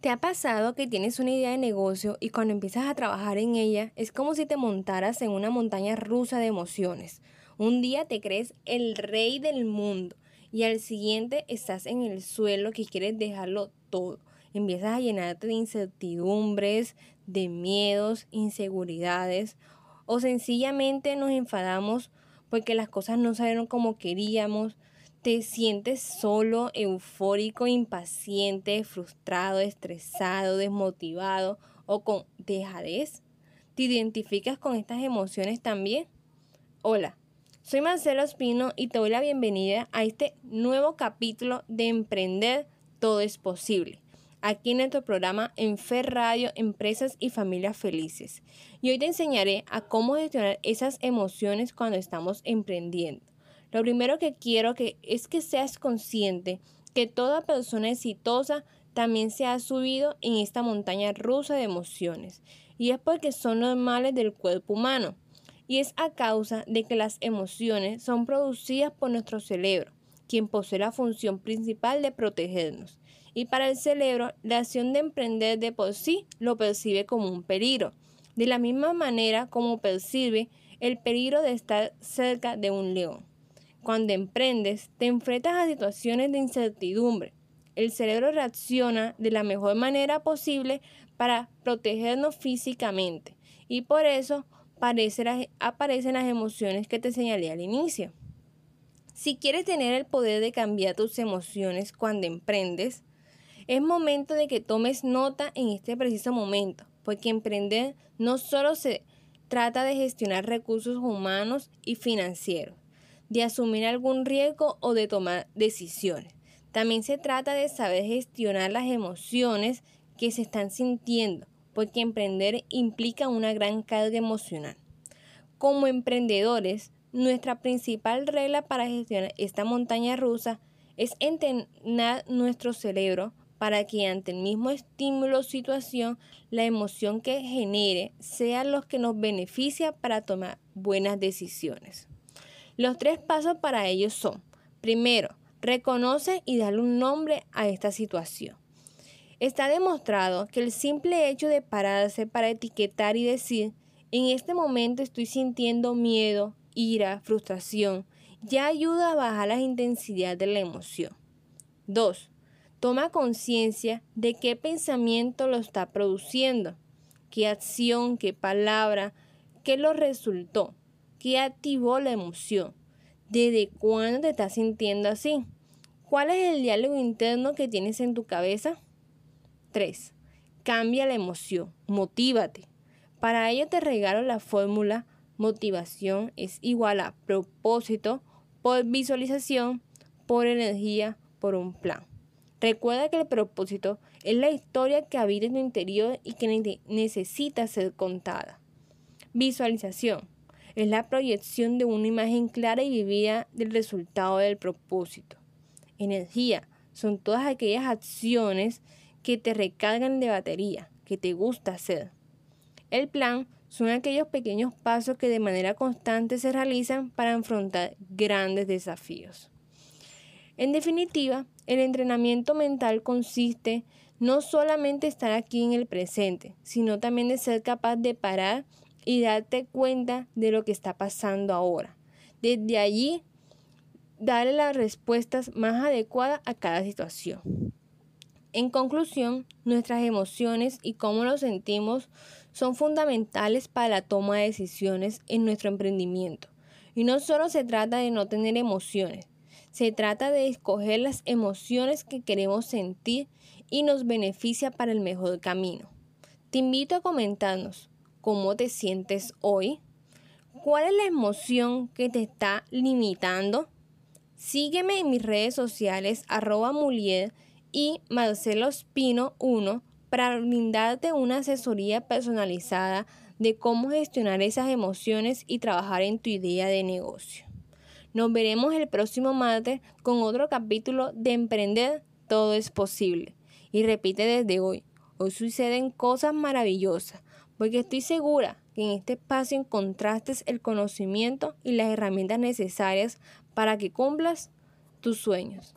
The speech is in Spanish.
¿Te ha pasado que tienes una idea de negocio y cuando empiezas a trabajar en ella es como si te montaras en una montaña rusa de emociones? Un día te crees el rey del mundo y al siguiente estás en el suelo que quieres dejarlo todo. Empiezas a llenarte de incertidumbres, de miedos, inseguridades o sencillamente nos enfadamos porque las cosas no salieron como queríamos, te sientes solo, eufórico, impaciente, frustrado, estresado, desmotivado o con dejadez. ¿Te identificas con estas emociones también? Hola, soy Marcelo Espino y te doy la bienvenida a este nuevo capítulo de Emprender Todo es Posible aquí en nuestro programa en Fer Radio, Empresas y Familias Felices. Y hoy te enseñaré a cómo gestionar esas emociones cuando estamos emprendiendo. Lo primero que quiero que es que seas consciente que toda persona exitosa también se ha subido en esta montaña rusa de emociones. Y es porque son normales del cuerpo humano. Y es a causa de que las emociones son producidas por nuestro cerebro, quien posee la función principal de protegernos. Y para el cerebro, la acción de emprender de por sí lo percibe como un peligro. De la misma manera como percibe el peligro de estar cerca de un león. Cuando emprendes, te enfrentas a situaciones de incertidumbre. El cerebro reacciona de la mejor manera posible para protegernos físicamente y por eso aparecen las emociones que te señalé al inicio. Si quieres tener el poder de cambiar tus emociones cuando emprendes, es momento de que tomes nota en este preciso momento, porque emprender no solo se trata de gestionar recursos humanos y financieros, de asumir algún riesgo o de tomar decisiones. También se trata de saber gestionar las emociones que se están sintiendo, porque emprender implica una gran carga emocional. Como emprendedores, nuestra principal regla para gestionar esta montaña rusa es entrenar nuestro cerebro para que ante el mismo estímulo o situación, la emoción que genere sea lo que nos beneficia para tomar buenas decisiones. Los tres pasos para ello son, primero, reconoce y dale un nombre a esta situación. Está demostrado que el simple hecho de pararse para etiquetar y decir, en este momento estoy sintiendo miedo, ira, frustración, ya ayuda a bajar la intensidad de la emoción. 2. Toma conciencia de qué pensamiento lo está produciendo, qué acción, qué palabra, qué lo resultó. ¿Qué activó la emoción? ¿Desde cuándo te estás sintiendo así? ¿Cuál es el diálogo interno que tienes en tu cabeza? 3. Cambia la emoción, motívate. Para ello te regalo la fórmula motivación es igual a propósito por visualización, por energía, por un plan. Recuerda que el propósito es la historia que habita en tu interior y que necesita ser contada. Visualización es la proyección de una imagen clara y vivida del resultado del propósito. Energía son todas aquellas acciones que te recargan de batería, que te gusta hacer. El plan son aquellos pequeños pasos que de manera constante se realizan para afrontar grandes desafíos. En definitiva, el entrenamiento mental consiste no solamente estar aquí en el presente, sino también de ser capaz de parar y darte cuenta de lo que está pasando ahora. Desde allí, darle las respuestas más adecuadas a cada situación. En conclusión, nuestras emociones y cómo nos sentimos son fundamentales para la toma de decisiones en nuestro emprendimiento. Y no solo se trata de no tener emociones, se trata de escoger las emociones que queremos sentir y nos beneficia para el mejor camino. Te invito a comentarnos cómo te sientes hoy, cuál es la emoción que te está limitando. Sígueme en mis redes sociales arroba mulier y Marcelo Espino 1 para brindarte una asesoría personalizada de cómo gestionar esas emociones y trabajar en tu idea de negocio. Nos veremos el próximo martes con otro capítulo de Emprender Todo es Posible. Y repite desde hoy, hoy suceden cosas maravillosas porque estoy segura que en este espacio encontraste el conocimiento y las herramientas necesarias para que cumplas tus sueños.